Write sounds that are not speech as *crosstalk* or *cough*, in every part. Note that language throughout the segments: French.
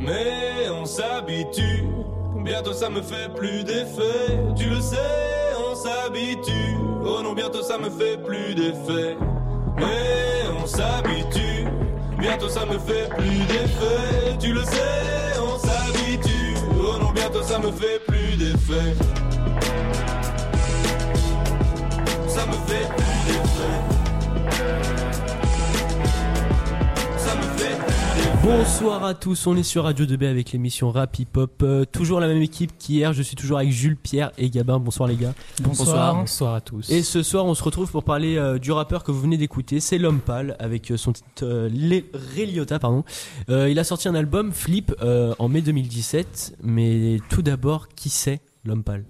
mais on s'habitue. Bientôt ça me fait plus d'effet, tu le sais, on s'habitue. Oh non, bientôt ça me fait plus d'effet, mais on s'habitue. Bientôt ça me fait plus d'effet, tu le sais, on s'habitue. Oh non, bientôt ça me fait plus d'effet. Ça me fait plus d'effet. Bonsoir à tous, on est sur Radio 2B avec l'émission Rap Hip Hop. Euh, toujours la même équipe qu'hier, je suis toujours avec Jules, Pierre et Gabin. Bonsoir les gars. Bonsoir. Bonsoir à tous. Et ce soir, on se retrouve pour parler euh, du rappeur que vous venez d'écouter, c'est L'Homme Pâle, avec euh, son titre euh, Liotta, pardon. Euh, il a sorti un album, Flip, euh, en mai 2017. Mais tout d'abord, qui c'est L'Homme Pâle?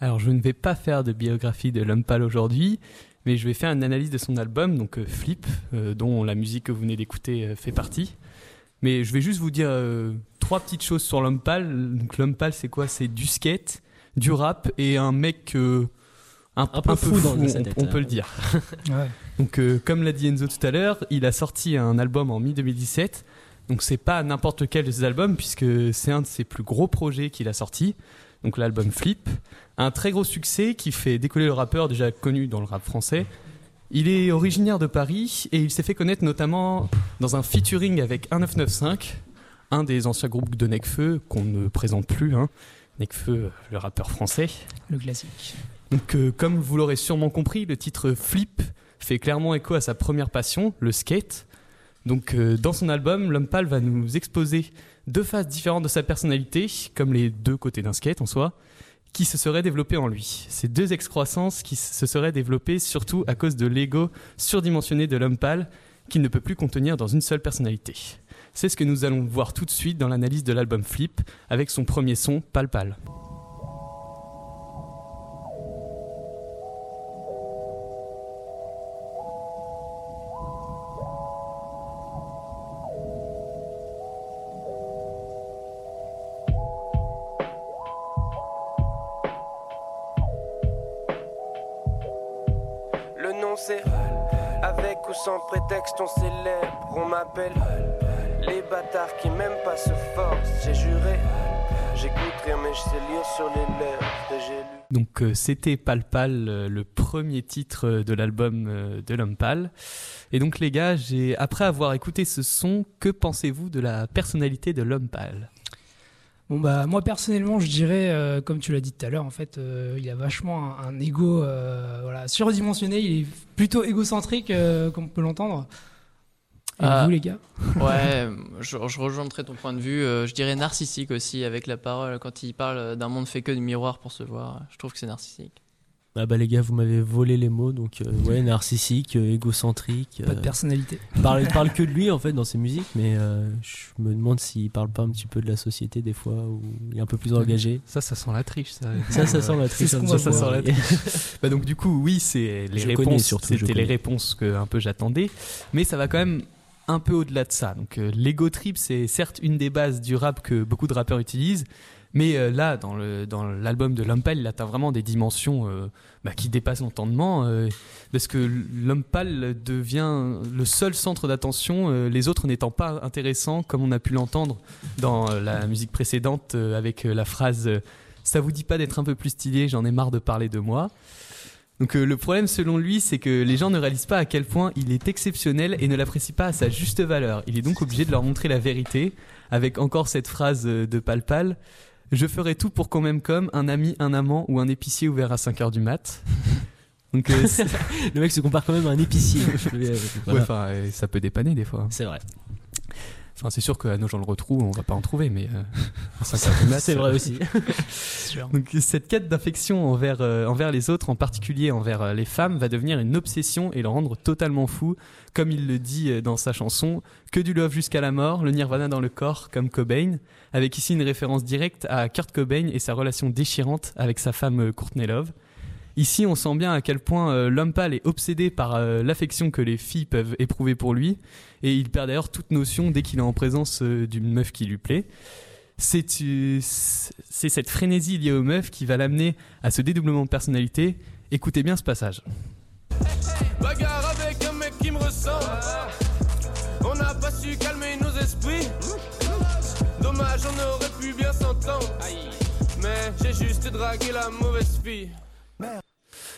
Alors, je ne vais pas faire de biographie de l'homme pâle aujourd'hui, mais je vais faire une analyse de son album, donc euh, Flip, euh, dont la musique que vous venez d'écouter euh, fait partie. Mais je vais juste vous dire euh, trois petites choses sur l'homme pâle. Donc, l'homme pâle, c'est quoi? C'est du skate, du rap et un mec euh, un, Un peu fou dans sa on, tête, on hein. peut le dire. *laughs* Ouais. Donc, euh, comme l'a dit Enzo tout à l'heure, il a sorti un album en mi-2017. Donc, c'est pas n'importe lequel de ses albums, puisque c'est un de ses plus gros projets qu'il a sorti. Donc, l'album Flip. Un très gros succès qui fait décoller le rappeur déjà connu dans le rap français. Il est originaire de Paris et il s'est fait connaître notamment dans un featuring avec 1995, un des anciens groupes de Necfeu qu'on ne présente plus. Hein. Necfeu, le rappeur français. Le classique. Donc, euh, comme vous l'aurez sûrement compris, le titre Flip fait clairement écho à sa première passion, le skate. Donc, euh, dans son album, l'homme pâle va nous exposer deux faces différentes de sa personnalité, comme les deux côtés d'un skate en soi, qui se seraient développées en lui. Ces deux excroissances qui se seraient développées surtout à cause de l'ego surdimensionné de l'homme pâle, qu'il ne peut plus contenir dans une seule personnalité. C'est ce que nous allons voir tout de suite dans l'analyse de l'album Flip, avec son premier son, Pal Pal. Donc euh, c'était Pal Pal, euh, le premier titre euh, de l'album de l'homme pâle. Et donc les gars, après avoir écouté ce son, que pensez-vous de la personnalité de l'homme pâle? Bon bah moi personnellement je dirais euh, comme tu l'as dit tout à l'heure en fait euh, il a vachement un, un ego euh, voilà surdimensionné il est plutôt égocentrique comme on peut l'entendre. Et Ah. vous les gars Ouais, *laughs* je, je rejoindrai ton point de vue. je dirais narcissique aussi avec la parole. Quand il parle d'un monde fait que de miroirs pour se voir, je trouve que c'est narcissique. Ah bah les gars, vous m'avez volé les mots, donc euh, *laughs* ouais, narcissique, euh, égocentrique. Pas de euh, personnalité. *laughs* parle, il *laughs* parle que de lui en fait dans ses musiques, mais euh, je me demande s'il parle pas un petit peu de la société des fois, où il est un peu plus engagé. Ça, ça sent la triche, ça. Ça, ça sent la triche. qu'on me va semble. voir. Ouais. Bah donc du coup, oui, c'est les Je réponses. C'était les réponses que un peu j'attendais, mais ça va quand même un peu au-delà de ça. Donc euh, l'ego trip, c'est certes une des bases du rap que beaucoup de rappeurs utilisent, mais euh, là, dans l'album de Pâle, il atteint vraiment des dimensions euh, bah, qui dépassent l'entendement, euh, parce que l'Homme Pâle devient le seul centre d'attention, euh, les autres n'étant pas intéressants, comme on a pu l'entendre dans la musique précédente avec la phrase ça vous dit pas d'être un peu plus stylé, j'en ai marre de parler de moi. Donc le problème selon lui, c'est que les gens ne réalisent pas à quel point il est exceptionnel et ne l'apprécient pas à sa juste valeur. Il est donc obligé de leur montrer la vérité avec encore cette phrase de Palpal. Je ferai tout pour qu'on m'aime comme un ami, un amant ou un épicier ouvert à 5 heures du mat. *laughs* Donc euh, *laughs* Le mec se compare quand même à un épicier. *laughs* ouais, Voilà. ça peut dépanner des fois. C'est vrai. Enfin, c'est sûr qu'à nos gens le retrouvent, on va pas en trouver, mais euh, à 5 heures du mat, C'est vrai aussi. *laughs* Donc cette quête d'infection envers, euh, envers les autres, en particulier envers euh, les femmes, va devenir une obsession et le rendre totalement fou, comme il le dit euh, dans sa chanson, que du love jusqu'à la mort, le nirvana dans le corps, comme Cobain, avec ici une référence directe à Kurt Cobain et sa relation déchirante avec sa femme euh, Courtney Love. Ici, on sent bien à quel point euh, l'homme pâle est obsédé par euh, l'affection que les filles peuvent éprouver pour lui, et il perd d'ailleurs toute notion dès qu'il est en présence euh, d'une meuf qui lui plaît. C'est cette frénésie liée aux meufs qui va l'amener à ce dédoublement de personnalité. Écoutez bien ce passage. Âge, on aurait pu bien s'entendre. Mais j'ai juste dragué la mauvaise fille.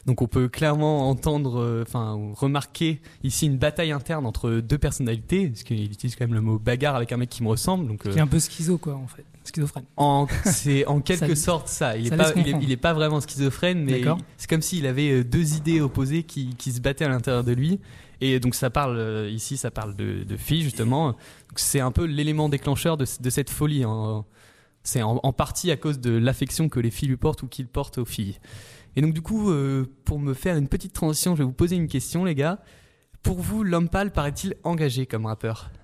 Donc on peut clairement entendre, euh, enfin remarquer ici une bataille interne entre deux personnalités, parce qu'il utilise quand même le mot bagarre avec un mec qui me ressemble. Donc euh, Qui est un peu schizo, quoi, en fait. Schizophrène. en, c'est en *laughs* quelque Ça- sorte ça. Il est ça pas, laisse il est, comprendre. il est pas vraiment schizophrène, mais c'est comme s'il avait euh, deux idées opposées qui, qui se battaient à l'intérieur de lui. Et donc ça parle euh, ici, ça parle de, de filles justement. C'est un peu l'élément déclencheur de, de cette folie. hein. C'est en, en partie à cause de l'affection que les filles lui portent ou qu'il porte aux filles. Et donc du coup, euh, pour me faire une petite transition, je vais vous poser une question, les gars. Pour vous, l'homme pâle paraît-il engagé comme rappeur? *laughs*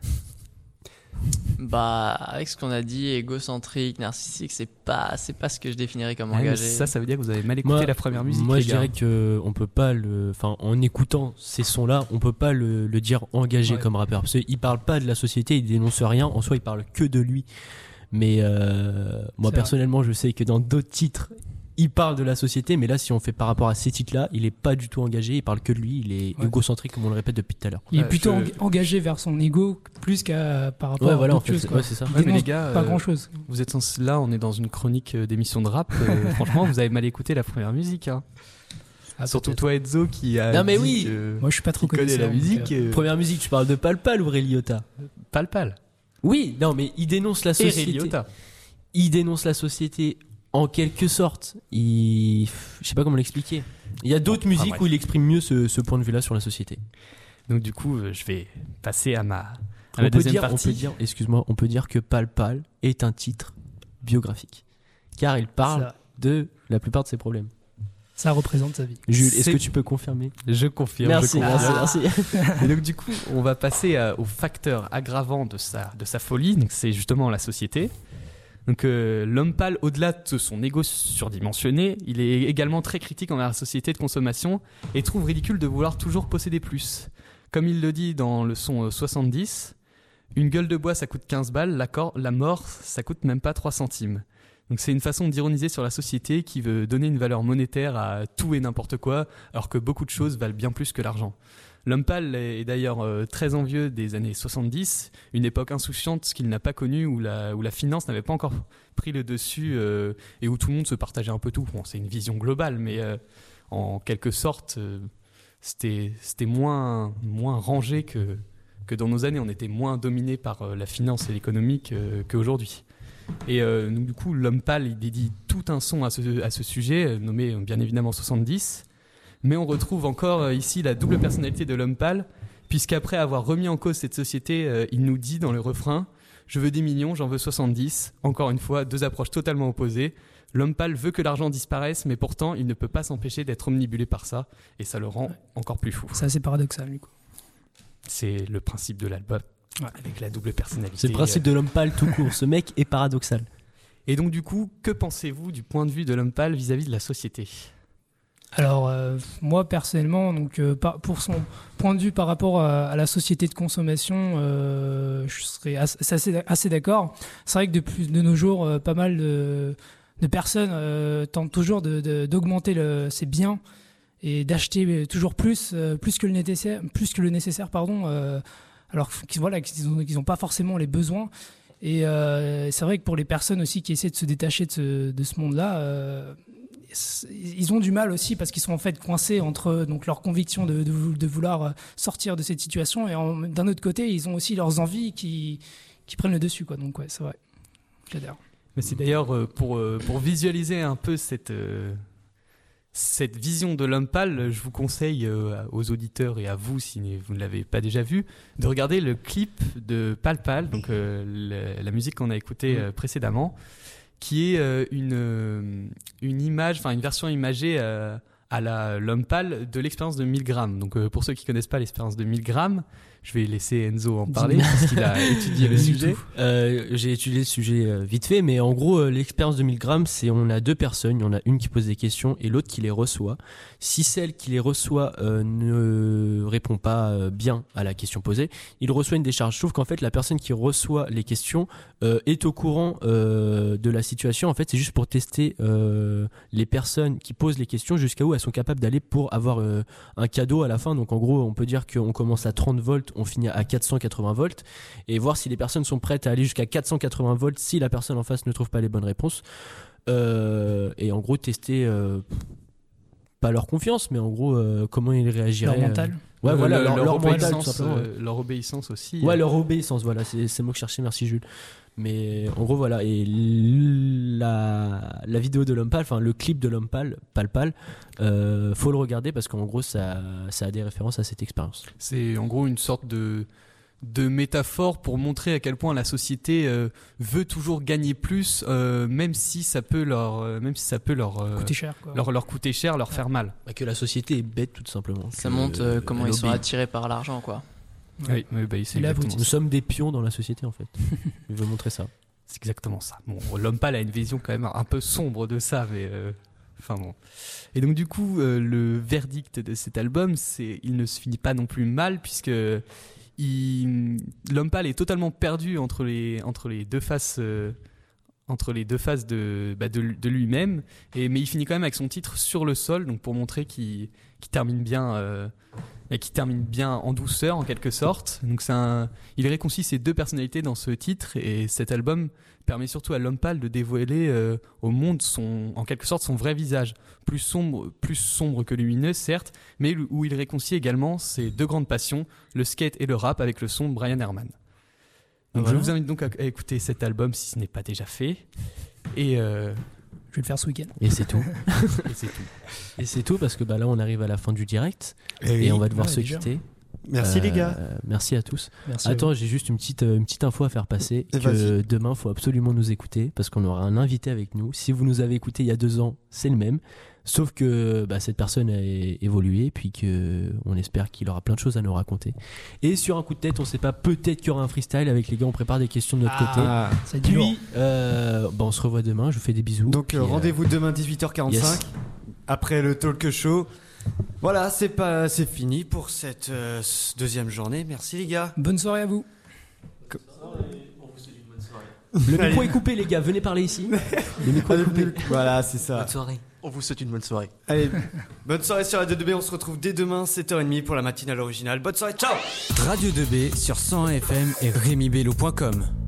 Bah, avec ce qu'on a dit, égocentrique, narcissique, c'est pas, c'est pas ce que je définirais comme Ah, engagé. Ça, ça veut dire que vous avez mal écouté Moi- la première musique. Moi, les je gars. dirais que on peut pas le, enfin, en écoutant ces sons-là, on peut pas le, le dire engagé Ouais. comme rappeur parce qu'il parle pas de la société, il dénonce rien. En soi, il parle que de lui. Mais euh, moi, personnellement, je sais que dans d'autres titres, il parle de la société, mais là, si on fait par rapport à ces titres-là, il est pas du tout engagé. Il parle que de lui. Il est Ouais. égocentrique, comme on le répète depuis tout à l'heure. Il est plutôt je- engagé vers son ego plus qu'à par rapport Ouais, à voilà, choses, c'est- quoi. ouais, c'est ça. Il Ouais, mais les gars, pas euh, grand chose. Vous êtes là, on est dans une chronique euh, d'émission de rap. euh, *laughs* franchement, vous avez mal écouté la première musique. hein. Ah, Surtout toi, Enzo, qui a. Non, mais oui. que- Moi, je suis pas trop connaisseur. la musique. euh, Première musique, tu parles de Palpal ou Ray Liotta Pal Pal. Oui, non, mais il dénonce la Et société. Liotta. il dénonce la société en quelque sorte. Il, je sais pas comment l'expliquer. Il y a d'autres musiques bref. où il exprime mieux ce, ce point de vue-là sur la société. Donc, du coup, euh, je vais passer à ma, à On ma peut, deuxième dire, on partie. peut dire, excuse-moi, on peut dire que Pal Pal est un titre biographique, car il parle ça, de la plupart de ses problèmes. ça représente sa vie. Jules, est-ce que tu peux confirmer? Je confirme. Merci, je confirme. merci, merci. Et *laughs* donc du coup, on va passer à- au facteur aggravant de sa, de sa folie. Donc c'est justement la société. Donc euh, l'homme pâle, au-delà de son ego surdimensionné, il est également très critique envers la société de consommation et trouve ridicule de vouloir toujours posséder plus. Comme il le dit dans le son euh, 70, une gueule de bois ça coûte 15 balles, la, la mort ça coûte même pas 3 centimes. Donc c'est une façon d'ironiser sur la société qui veut donner une valeur monétaire à tout et n'importe quoi, alors que beaucoup de choses valent bien plus que l'argent. L'homme est d'ailleurs euh, très envieux des années 70, une époque insouciante qu'il n'a pas connue où la, finance n'avait pas encore pris le dessus euh, et où tout le monde se partageait un peu tout. C'est une vision globale, mais euh, en quelque sorte, c'était moins, rangé que, dans nos années. On était moins dominé par la finance et l'économie qu'aujourd'hui. Et donc, du coup, l'homme il dédie tout un son à ce, sujet, nommé bien évidemment 70. Mais on retrouve encore euh, ici la double personnalité de l'homme pâle, puisqu'après avoir remis en cause cette société, euh, il nous dit dans le refrain Je veux des millions, j'en veux 70. Encore une fois, deux approches totalement opposées. L'homme pâle veut que l'argent disparaisse, mais pourtant, il ne peut pas s'empêcher d'être omnibulé par ça, et ça le rend encore plus fou. C'est assez paradoxal, du coup. C'est le principe de l'album, Ouais. avec la double personnalité. C'est le principe de l'homme pâle tout court. Ce mec est paradoxal. Et donc, du coup, que pensez-vous du point de vue de l'homme pâle vis-à-vis de la société? Alors euh, moi personnellement, donc euh, pour son point de vue par rapport à, la société de consommation, euh, je serais assez, assez d'accord. C'est vrai que depuis de nos jours, euh, pas mal de, de personnes euh, tentent toujours de- de- d'augmenter le- ses biens et d'acheter toujours plus, euh, plus que le nécessaire, plus que le nécessaire, pardon. euh, alors qu'ils voilà, qu'ils n'ont pas forcément les besoins. Et euh, c'est vrai que pour les personnes aussi qui essaient de se détacher de ce, de ce monde-là, euh, ils ont du mal aussi parce qu'ils sont en fait coincés entre donc leur conviction de, de, de vouloir euh, sortir de cette situation et d'un autre côté ils ont aussi leurs envies qui, qui prennent le dessus quoi. Donc ouais c'est vrai. J'adhère Mais c'est d'ailleurs euh, pour, euh, pour visualiser un peu cette, cette vision de l'homme pâle, je vous conseille aux auditeurs et à vous, si vous ne l'avez pas déjà vu, de regarder le clip de Pal Pal, donc la musique qu'on a écoutée précédemment, qui est euh, une, euh, une image, enfin une version imagée euh, à la l'homme pâle de l'expérience de 1000 grammes. Donc euh, pour ceux qui connaissent pas l'expérience de 1000 grammes, je vais laisser Enzo en parler parce qu'il a *laughs* étudié le sujet. Euh, J'ai étudié le sujet euh, vite fait, mais en gros, l'expérience de 1000 grammes, c'est on a deux personnes, il y en a une qui pose des questions et l'autre qui les reçoit. Si celle qui les reçoit ne répond pas bien à la question posée, il reçoit une décharge. Je trouve qu'en fait, la personne qui reçoit les questions est au courant de la situation. En fait, c'est juste pour tester les personnes qui posent les questions jusqu'à où elles sont capables d'aller pour avoir euh, un cadeau à la fin. Donc en gros, on peut dire qu'on commence à 30 volts, on finit à 480 volts et voir si les personnes sont prêtes à aller jusqu'à 480 volts si la personne en face ne trouve pas les bonnes réponses. Euh, et en gros, tester euh, pas leur confiance, mais en gros, comment ils réagiraient. Leur mental. Ouais, Euh, voilà, leur, obéissance, simplement. leur obéissance aussi. Ouais, euh, leur obéissance, voilà, c'est le mot que je cherchais, merci Jules. Mais en gros, voilà, et la, la vidéo de l'homme pâle, enfin le clip de l'homme pâle, pâle pâle, euh, faut le regarder parce qu'en gros, ça, ça a des références à cette expérience. C'est en gros une sorte de, de métaphore pour montrer à quel point la société euh, veut toujours gagner plus, euh, même si ça peut leur, euh, même si ça peut leur, euh, Coûter cher, quoi. leur, leur coûter cher, leur faire mal. Bah, que la société est bête, tout simplement. Ça Que, montre comment ils sont attirés par l'argent, quoi. Ouais. Oui, oui, bah, c'est exactement, Nous sommes des pions dans la société, en fait. *laughs* Il veut montrer ça. c'est exactement ça. Bon, l'homme pâle a une vision quand même un peu sombre de ça, mais euh, enfin bon. Et donc du coup, euh, le verdict de cet album, c'est il ne se finit pas non plus mal puisque l'homme pâle est totalement perdu entre les entre les deux faces. Entre les deux faces de, bah, de, lui-même, et mais il finit quand même avec son titre sur le sol, donc pour montrer qu'il termine bien, euh, qu'il termine bien en douceur en quelque sorte. Donc il réconcilie ces deux personnalités dans ce titre, et cet album permet surtout à l'homme pâle de dévoiler euh, au monde son, en quelque sorte son vrai visage, plus sombre, plus sombre que lumineux certes, mais où il réconcilie également ses deux grandes passions, le skate et le rap, avec le son de Brian Herman. Donc Voilà. je vous invite donc à, à écouter cet album si ce n'est pas déjà fait, et, euh, Je vais le faire ce week-end. Et c'est tout. *laughs* et c'est tout. Et c'est tout parce que bah, là, on arrive à la fin du direct Eh et on va devoir Ouais, se déjà. quitter. Merci les Euh, gars. Merci à tous. Merci. Attends, j'ai juste une petite, euh, une petite info à faire passer. Et que demain, il faut absolument nous écouter parce qu'on aura un invité avec nous. Si vous nous avez écouté il y a deux ans, c'est le même. Sauf que bah, cette personne a évolué, puis que on espère qu'il aura plein de choses à nous raconter. Et sur un coup de tête, on sait pas, peut-être qu'il y aura un freestyle avec les gars. On prépare des questions de notre côté. Ah. vous. Ça dit lourd. Puis, euh, bah, on se revoit demain. Je vous fais des bisous. Donc euh, euh, rendez-vous demain 18h45 yes. après le talk show. Voilà, c'est pas c'est fini pour cette euh, deuxième journée. Merci les gars. Bonne soirée à vous. Le micro est coupé, les gars. Venez parler ici. Le micro est coupé. Voilà, c'est ça. Bonne soirée. On vous souhaite une bonne soirée. Allez, bonne soirée sur Radio 2B. On se retrouve dès demain 7h30 pour la matinale originale. Bonne soirée, ciao. Radio 2B sur 101 FM et RémiBello.com.